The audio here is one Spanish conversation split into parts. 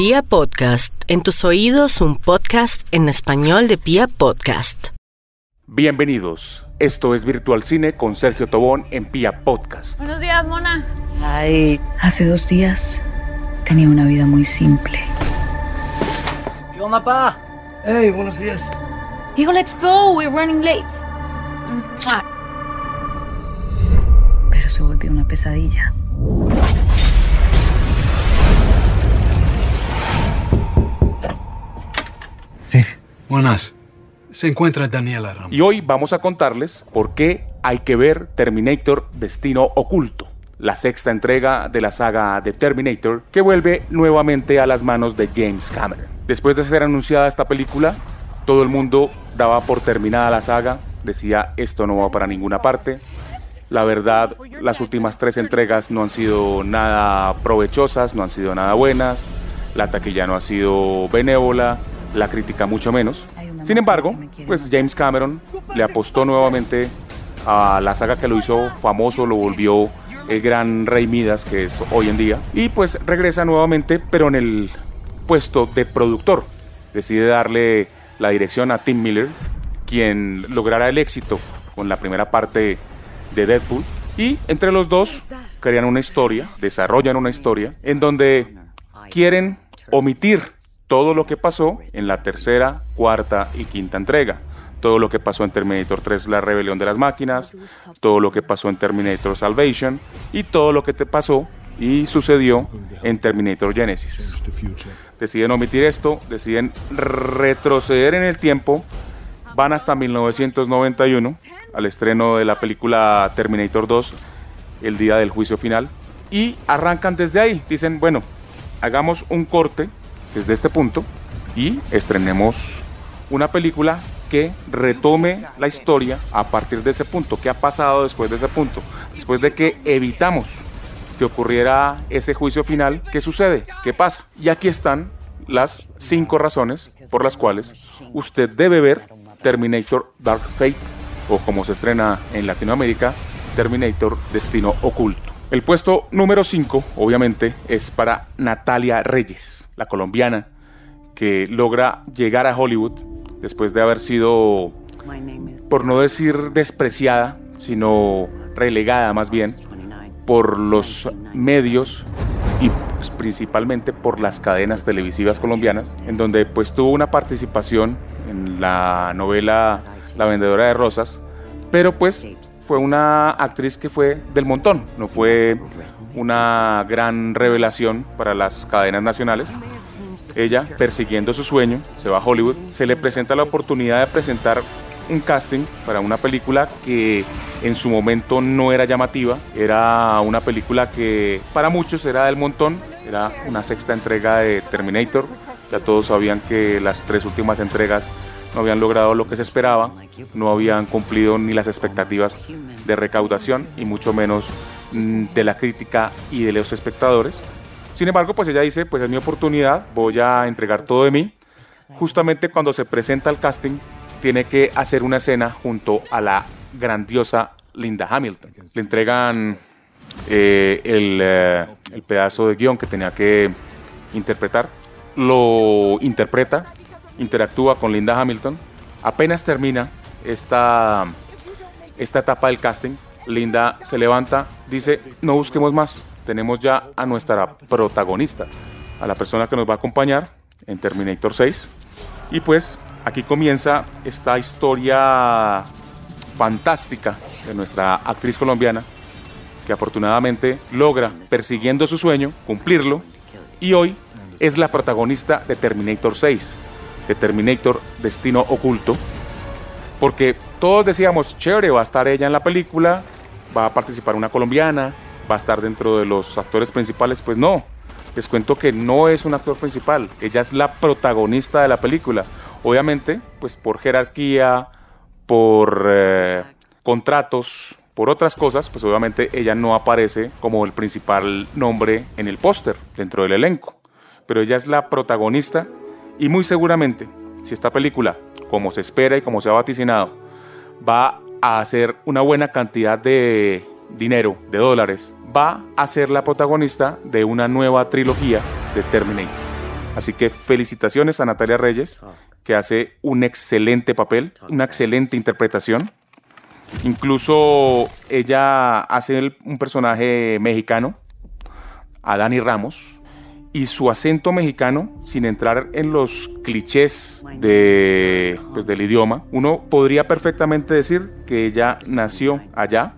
Pia Podcast, en tus oídos un podcast en español de Pia Podcast. Bienvenidos. Esto es Virtual Cine con Sergio Tobón en Pia Podcast. Buenos días, Mona. Ay, hace dos días tenía una vida muy simple. ¿Qué onda, pa? Hey, buenos días. Digo, let's go. We're running late. Pero se volvió una pesadilla. Sí. Buenas. Se encuentra Daniela Ramos. Y hoy vamos a contarles por qué hay que ver Terminator Destino Oculto, la sexta entrega de la saga de Terminator que vuelve nuevamente a las manos de James Cameron. Después de ser anunciada esta película, todo el mundo daba por terminada la saga, decía esto no va para ninguna parte. La verdad, las últimas tres entregas no han sido nada provechosas, no han sido nada buenas, la taquilla no ha sido benévola, la crítica mucho menos. Sin embargo, pues James Cameron le apostó nuevamente a la saga que lo hizo famoso, lo volvió el gran Rey Midas que es hoy en día, y pues regresa nuevamente, pero en el puesto de productor. Decide darle la dirección a Tim Miller, quien logrará el éxito con la primera parte de Deadpool, y entre los dos crean una historia, desarrollan una historia, en donde quieren omitir todo lo que pasó en la tercera, cuarta y quinta entrega. Todo lo que pasó en Terminator 3, la rebelión de las máquinas, todo lo que pasó en Terminator Salvation y todo lo que te pasó y sucedió en Terminator Genesis. Deciden omitir esto, deciden retroceder en el tiempo, van hasta 1991, al estreno de la película Terminator 2, el día del juicio final, y arrancan desde ahí. Dicen, bueno, hagamos un corte desde este punto y estrenemos una película que retome la historia a partir de ese punto. ¿Qué ha pasado después de ese punto? Después de que evitamos que ocurriera ese juicio final, ¿qué sucede? ¿Qué pasa? Y aquí están las cinco razones por las cuales usted debe ver Terminator Dark Fate o como se estrena en Latinoamérica, Terminator Destino Oculto. El puesto número 5, obviamente, es para Natalia Reyes, la colombiana, que logra llegar a Hollywood después de haber sido, por no decir despreciada, sino relegada más bien, por los medios y pues, principalmente por las cadenas televisivas colombianas, en donde pues tuvo una participación en la novela La vendedora de rosas, pero pues fue una actriz que fue del montón, no fue una gran revelación para las cadenas nacionales. Ella, persiguiendo su sueño, se va a Hollywood, se le presenta la oportunidad de presentar un casting para una película que en su momento no era llamativa, era una película que para muchos era del montón, era una sexta entrega de Terminator, ya todos sabían que las tres últimas entregas no habían logrado lo que se esperaba, no habían cumplido ni las expectativas de recaudación y mucho menos mm, de la crítica y de los espectadores. Sin embargo, pues ella dice, pues es mi oportunidad, voy a entregar todo de mí. Justamente cuando se presenta el casting, tiene que hacer una escena junto a la grandiosa Linda Hamilton. Le entregan eh, el, eh, el pedazo de guion que tenía que interpretar, lo interpreta interactúa con Linda Hamilton. Apenas termina esta, esta etapa del casting, Linda se levanta, dice, no busquemos más, tenemos ya a nuestra protagonista, a la persona que nos va a acompañar en Terminator 6. Y pues aquí comienza esta historia fantástica de nuestra actriz colombiana, que afortunadamente logra, persiguiendo su sueño, cumplirlo, y hoy es la protagonista de Terminator 6, de Terminator Destino Oculto, porque todos decíamos, chévere, va a estar ella en la película, va a participar una colombiana, va a estar dentro de los actores principales, pues no, les cuento que no es un actor principal, ella es la protagonista de la película. Obviamente, pues por jerarquía, por eh, contratos, por otras cosas, pues obviamente ella no aparece como el principal nombre en el póster dentro del elenco. Pero ella es la protagonista y muy seguramente, si esta película, como se espera y como se ha vaticinado, va a hacer una buena cantidad de dinero, de dólares, va a ser la protagonista de una nueva trilogía de Terminator. Así que felicitaciones a Natalia Reyes, que hace un excelente papel, una excelente interpretación. Incluso ella hace un personaje mexicano, a Dani Ramos, y su acento mexicano, sin entrar en los clichés de, pues, del idioma, uno podría perfectamente decir que ella nació allá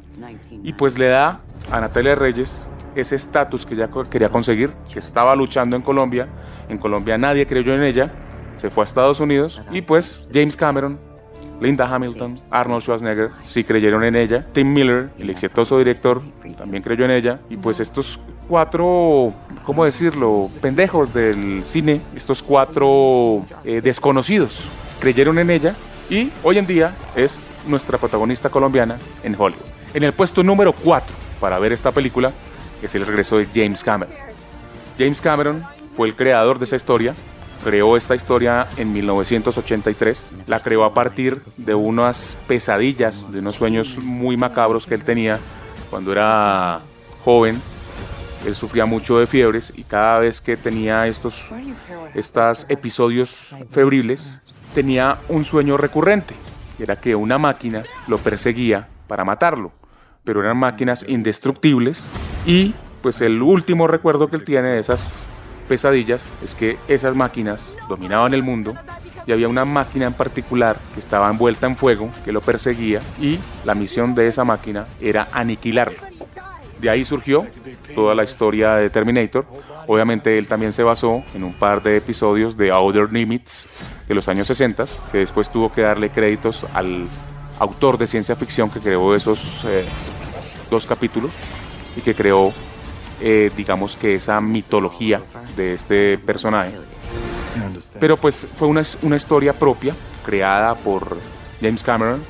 y pues le da a Natalia Reyes ese estatus que ella quería conseguir, que estaba luchando en Colombia. En Colombia nadie creyó en ella, se fue a Estados Unidos y pues James Cameron, Linda Hamilton, Arnold Schwarzenegger sí creyeron en ella, Tim Miller, el exitoso director, también creyó en ella y pues estos cuatro, ¿cómo decirlo?, pendejos del cine, estos cuatro eh, desconocidos creyeron en ella y hoy en día es nuestra protagonista colombiana en Hollywood. En el puesto número 4 para ver esta película es el regreso de James Cameron. James Cameron fue el creador de esa historia, creó esta historia en 1983, la creó a partir de unas pesadillas, de unos sueños muy macabros que él tenía cuando era joven. Él sufría mucho de fiebres y cada vez que tenía estos, estos episodios febriles, tenía un sueño recurrente. Era que una máquina lo perseguía para matarlo, pero eran máquinas indestructibles y pues el último recuerdo que él tiene de esas pesadillas es que esas máquinas dominaban el mundo y había una máquina en particular que estaba envuelta en fuego, que lo perseguía y la misión de esa máquina era aniquilarlo. De ahí surgió toda la historia de Terminator. Obviamente él también se basó en un par de episodios de Outer Limits de los años 60, que después tuvo que darle créditos al autor de ciencia ficción que creó esos eh, dos capítulos y que creó, eh, digamos que esa mitología de este personaje. Pero pues fue una, una historia propia, creada por James Cameron.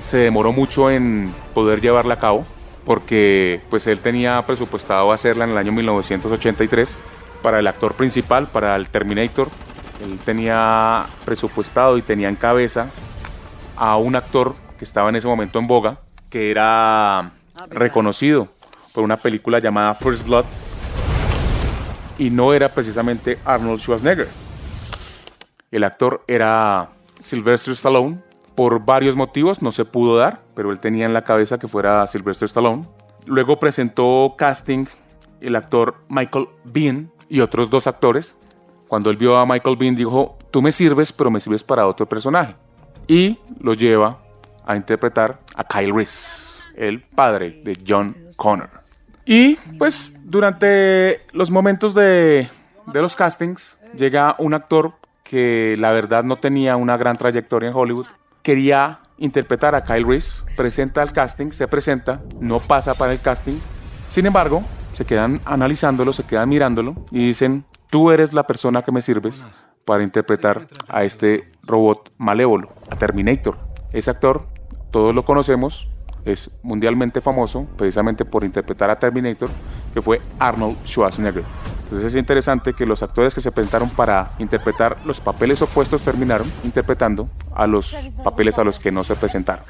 Se demoró mucho en poder llevarla a cabo, porque pues él tenía presupuestado hacerla en el año 1983 para el actor principal, para el Terminator. Él tenía presupuestado y tenía en cabeza a un actor que estaba en ese momento en boga, que era reconocido por una película llamada First Blood y no era precisamente Arnold Schwarzenegger. El actor era Sylvester Stallone. Por varios motivos no se pudo dar, pero él tenía en la cabeza que fuera Sylvester Stallone. Luego presentó casting el actor Michael Bean y otros dos actores. Cuando él vio a Michael Bean dijo, tú me sirves, pero me sirves para otro personaje. Y lo lleva a interpretar a Kyle Reese, el padre de John Connor. Y pues durante los momentos de, los castings llega un actor que la verdad no tenía una gran trayectoria en Hollywood. Quería interpretar a Kyle Reese, presenta el casting, se presenta, no pasa para el casting. Sin embargo, se quedan analizándolo, se quedan mirándolo y dicen, tú eres la persona que me sirves para interpretar a este robot malévolo, a Terminator. Ese actor, todos lo conocemos, es mundialmente famoso precisamente por interpretar a Terminator, que fue Arnold Schwarzenegger. Entonces es interesante que los actores que se presentaron para interpretar los papeles opuestos terminaron interpretando a los papeles a los que no se presentaron.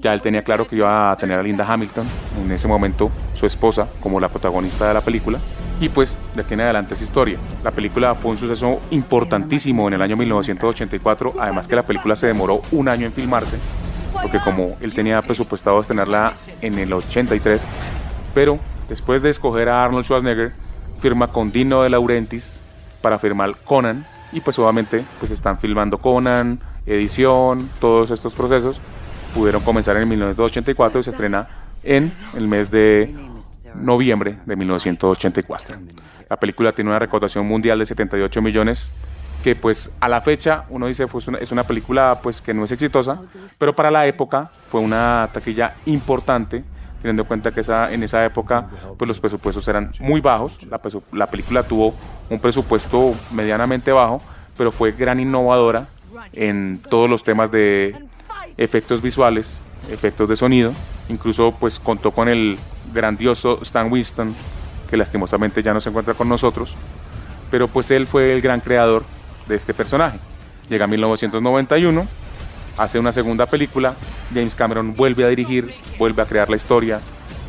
Ya él tenía claro que iba a tener a Linda Hamilton, en ese momento su esposa, como la protagonista de la película. Y pues de aquí en adelante es historia. La película fue un suceso importantísimo en el año 1984, además que la película se demoró un año en filmarse, porque como él tenía presupuestado estrenarla en el 83, pero después de escoger a Arnold Schwarzenegger, firma con Dino de Laurentiis para firmar Conan y pues obviamente pues están filmando Conan, edición, todos estos procesos pudieron comenzar en 1984 y se estrena en el mes de noviembre de 1984. La película tiene una recaudación mundial de 78 millones que pues a la fecha uno dice pues una, es una película pues que no es exitosa, pero para la época fue una taquilla importante teniendo en cuenta que esa, en esa época pues los presupuestos eran muy bajos, la, la película tuvo un presupuesto medianamente bajo, pero fue gran innovadora en todos los temas de efectos visuales, efectos de sonido, incluso pues contó con el grandioso Stan Winston, que lastimosamente ya no se encuentra con nosotros, pero pues él fue el gran creador de este personaje. Llega 1991, hace una segunda película, James Cameron vuelve a dirigir, vuelve a crear la historia,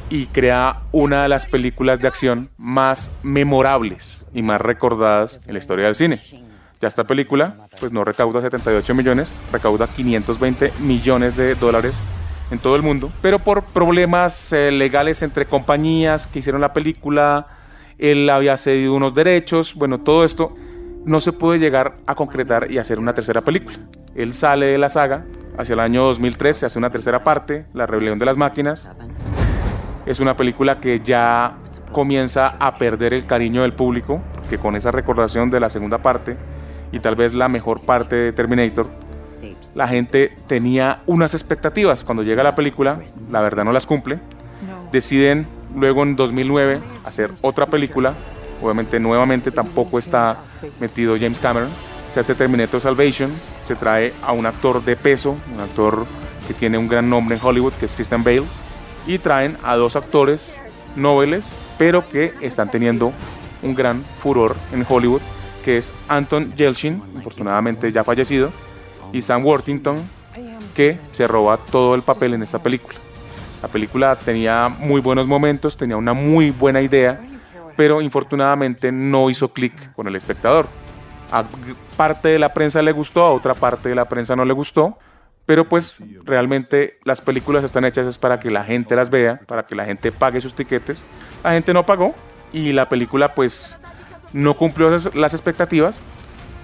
y crea una de las películas de acción más memorables y más recordadas en la historia del cine. Ya esta película pues no recauda 78 millones, recauda 520 millones de dólares en todo el mundo, pero por problemas eh, legales entre compañías que hicieron la película, él había cedido unos derechos, bueno, todo esto no se puede llegar a concretar y hacer una tercera película. Él sale de la saga, hacia el año 2003 se hace una tercera parte, La rebelión de las máquinas. Es una película que ya comienza a perder el cariño del público, que con esa recordación de la segunda parte y tal vez la mejor parte de Terminator, la gente tenía unas expectativas. Cuando llega la película, la verdad no las cumple. Deciden luego en 2009 hacer otra película. Obviamente nuevamente tampoco está metido James Cameron. Se hace Terminator Salvation. Se trae a un actor de peso, un actor que tiene un gran nombre en Hollywood, que es Christian Bale. Y traen a dos actores nobles, pero que están teniendo un gran furor en Hollywood, que es Anton Yelchin, afortunadamente ya fallecido, y Sam Worthington, que se roba todo el papel en esta película. La película tenía muy buenos momentos, tenía una muy buena idea, pero infortunadamente no hizo clic con el espectador. A parte de la prensa le gustó, a otra parte de la prensa no le gustó, pero pues realmente las películas están hechas para que la gente las vea, para que la gente pague sus tiquetes. La gente no pagó y la película pues no cumplió las expectativas.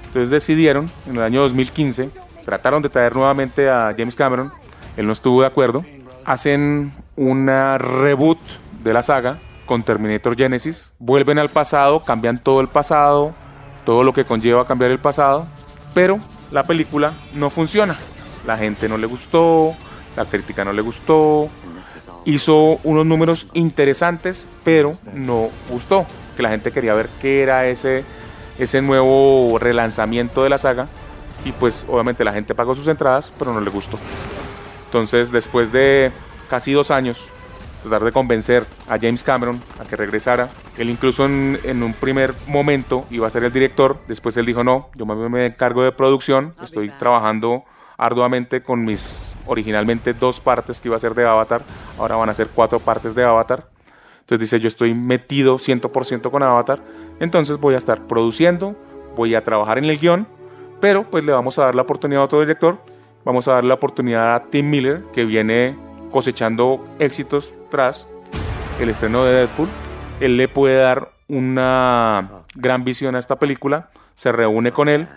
Entonces decidieron en el año 2015, trataron de traer nuevamente a James Cameron, él no estuvo de acuerdo, hacen una reboot de la saga con Terminator Genesis, vuelven al pasado, cambian todo el pasado, todo lo que conlleva cambiar el pasado, pero la película no funciona la gente no le gustó, la crítica no le gustó, hizo unos números interesantes, pero no gustó, que la gente quería ver qué era ese, ese nuevo relanzamiento de la saga, y pues obviamente la gente pagó sus entradas, pero no le gustó. Entonces, después de casi dos años, tratar de convencer a James Cameron a que regresara. Él incluso en, en, un primer momento iba a ser el director, después él dijo no, yo me, me encargo de producción, estoy trabajando arduamente con mis originalmente dos partes que iba a ser de Avatar, ahora van a ser cuatro partes de Avatar. Entonces dice, yo estoy metido 100% con Avatar, entonces voy a estar produciendo, voy a trabajar en el guion, pero pues le vamos a dar la oportunidad a otro director, vamos a dar la oportunidad a Tim Miller, que viene cosechando éxitos tras el estreno de Deadpool. Él le puede dar una gran visión a esta película, se reúne con él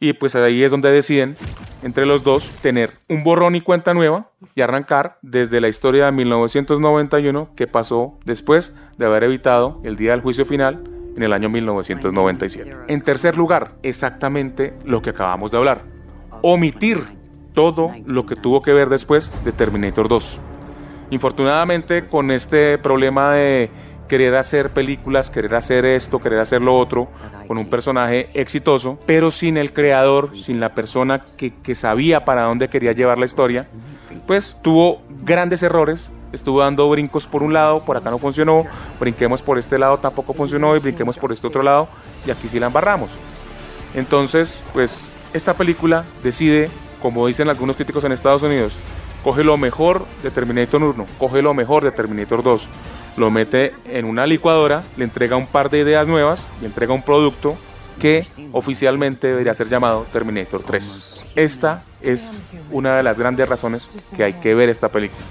y pues ahí es donde deciden entre los dos tener un borrón y cuenta nueva y arrancar desde la historia de 1991 que pasó después de haber evitado el día del juicio final en el año 1997. En tercer lugar, exactamente lo que acabamos de hablar, omitir todo lo que tuvo que ver después de Terminator 2. Infortunadamente con este problema de querer hacer películas, querer hacer esto, querer hacer lo otro, con un personaje exitoso, pero sin el creador, sin la persona que, sabía para dónde quería llevar la historia, pues tuvo grandes errores, estuvo dando brincos por un lado, por acá no funcionó, brinquemos por este lado tampoco funcionó y brinquemos por este otro lado y aquí sí la embarramos. Entonces, pues esta película decide, como dicen algunos críticos en Estados Unidos, coge lo mejor de Terminator 1, coge lo mejor de Terminator 2, lo mete en una licuadora, le entrega un par de ideas nuevas y entrega un producto que oficialmente debería ser llamado Terminator 3. Esta es una de las grandes razones que hay que ver esta película.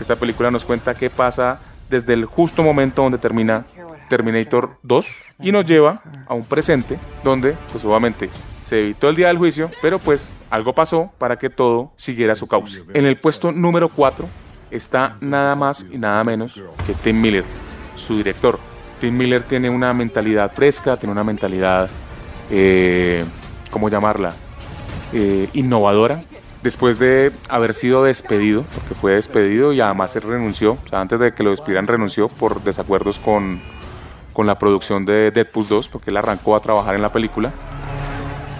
Esta película nos cuenta qué pasa desde el justo momento donde termina Terminator 2 y nos lleva a un presente donde pues obviamente se evitó el día del juicio, pero pues algo pasó para que todo siguiera su cauce. En el puesto número 4 está nada más y nada menos que Tim Miller, su director. Tim Miller tiene una mentalidad fresca, tiene una mentalidad, eh, ¿cómo llamarla? Eh, innovadora. Después de haber sido despedido, porque fue despedido y además se renunció, antes de que lo despidieran renunció por desacuerdos con, con la producción de Deadpool 2, porque él arrancó a trabajar en la película.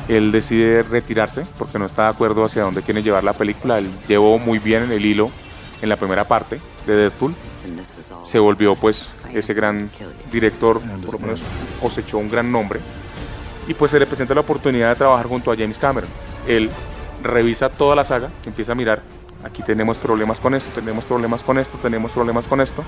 Él decide retirarse porque no está de acuerdo hacia dónde quiere llevar la película. Él llevó muy bien en el hilo en la primera parte de Deadpool. Se volvió pues ese gran director, por lo menos cosechó un gran nombre. Y pues se le presenta la oportunidad de trabajar junto a James Cameron. Él revisa toda la saga, empieza a mirar, aquí tenemos problemas con esto, tenemos problemas con esto, tenemos problemas con esto.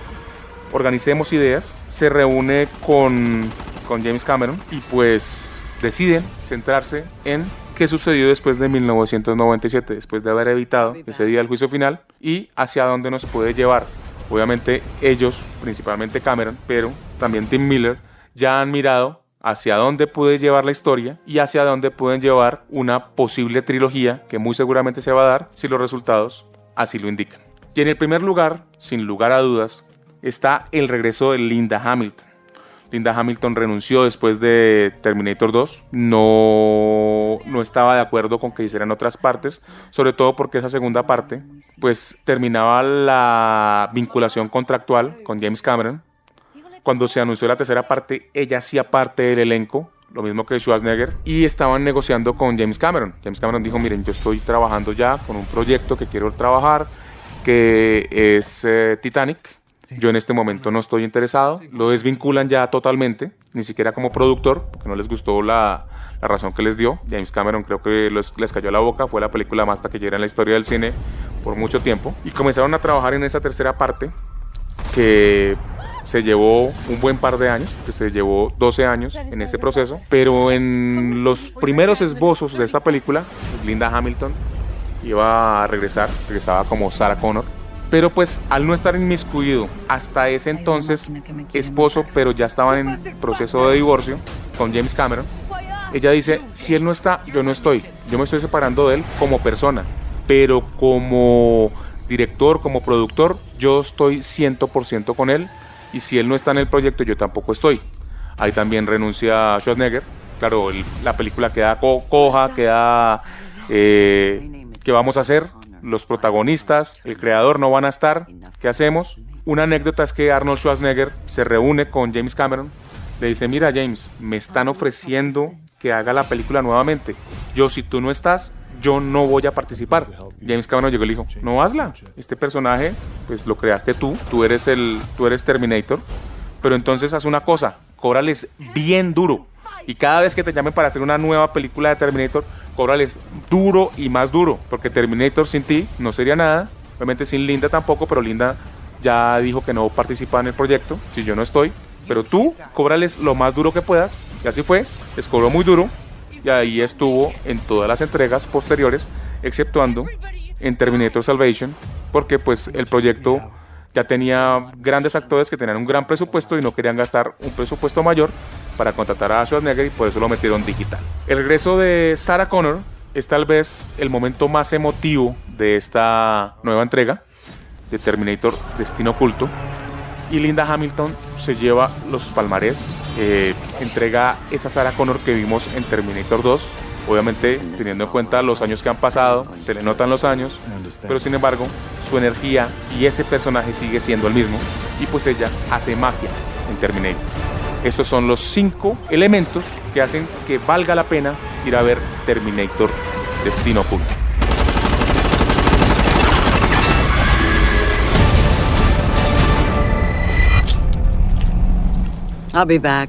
organicemos ideas, se reúne con, con James Cameron y pues deciden centrarse en qué sucedió después de 1997, después de haber evitado ese día del juicio final y hacia dónde nos puede llevar. Obviamente ellos, principalmente Cameron, pero también Tim Miller, ya han mirado hacia dónde puede llevar la historia y hacia dónde pueden llevar una posible trilogía que muy seguramente se va a dar si los resultados así lo indican. Y en el primer lugar, sin lugar a dudas, está el regreso de Linda Hamilton. Linda Hamilton renunció después de Terminator 2. No, no estaba de acuerdo con que hicieran otras partes, sobre todo porque esa segunda parte pues terminaba la vinculación contractual con James Cameron. Cuando se anunció la tercera parte, ella hacía parte del elenco, lo mismo que Schwarzenegger, y estaban negociando con James Cameron. James Cameron dijo, miren, yo estoy trabajando ya con un proyecto que quiero trabajar, que es eh, Titanic yo en este momento no estoy interesado. Lo desvinculan ya totalmente, ni siquiera como productor, porque no les gustó la, la razón que les dio. James Cameron creo que les cayó la boca, fue la película más taquillera en la historia del cine por mucho tiempo. Y comenzaron a trabajar en esa tercera parte que se llevó un buen par de años, que se llevó 12 años en ese proceso, pero en los primeros esbozos de esta película, Linda Hamilton iba a regresar, regresaba como Sarah Connor, pero pues al no estar inmiscuido hasta ese entonces esposo, pero ya estaban en proceso de divorcio con James Cameron, ella dice, si él no está, yo no estoy. Yo me estoy separando de él como persona, pero como director, como productor, yo estoy 100% con él y si él no está en el proyecto, yo tampoco estoy. Ahí también renuncia Schwarzenegger. Claro, la película queda coja, queda... Eh, ¿Qué vamos a hacer? Los protagonistas, el creador no van a estar. ¿Qué hacemos? Una anécdota es que Arnold Schwarzenegger se reúne con James Cameron. Le dice, mira James, me están ofreciendo que haga la película nuevamente. Yo, si tú no estás, yo no voy a participar. James Cameron llegó y le dijo, no hazla. Este personaje, pues lo creaste tú, tú eres el, tú eres Terminator. Pero entonces haz una cosa, cóbrales bien duro. Y cada vez que te llamen para hacer una nueva película de Terminator, cóbrales duro y más duro, porque Terminator sin ti no sería nada, obviamente sin Linda tampoco, pero Linda ya dijo que no participa en el proyecto, si yo no estoy, pero tú cóbrales lo más duro que puedas, y así fue, les cobró muy duro, y ahí estuvo en todas las entregas posteriores, exceptuando en Terminator Salvation, porque pues el proyecto ya tenía grandes actores que tenían un gran presupuesto y no querían gastar un presupuesto mayor para contratar a Schwarzenegger y por eso lo metieron digital. El regreso de Sarah Connor es tal vez el momento más emotivo de esta nueva entrega de Terminator Destino Oculto. Y Linda Hamilton se lleva los palmarés, eh, entrega esa Sarah Connor que vimos en Terminator 2, obviamente teniendo en cuenta los años que han pasado, se le notan los años, pero sin embargo su energía y ese personaje sigue siendo el mismo y pues ella hace magia en Terminator. Esos son los cinco elementos que hacen que valga la pena ir a ver Terminator Destino Oculto. I'll be back.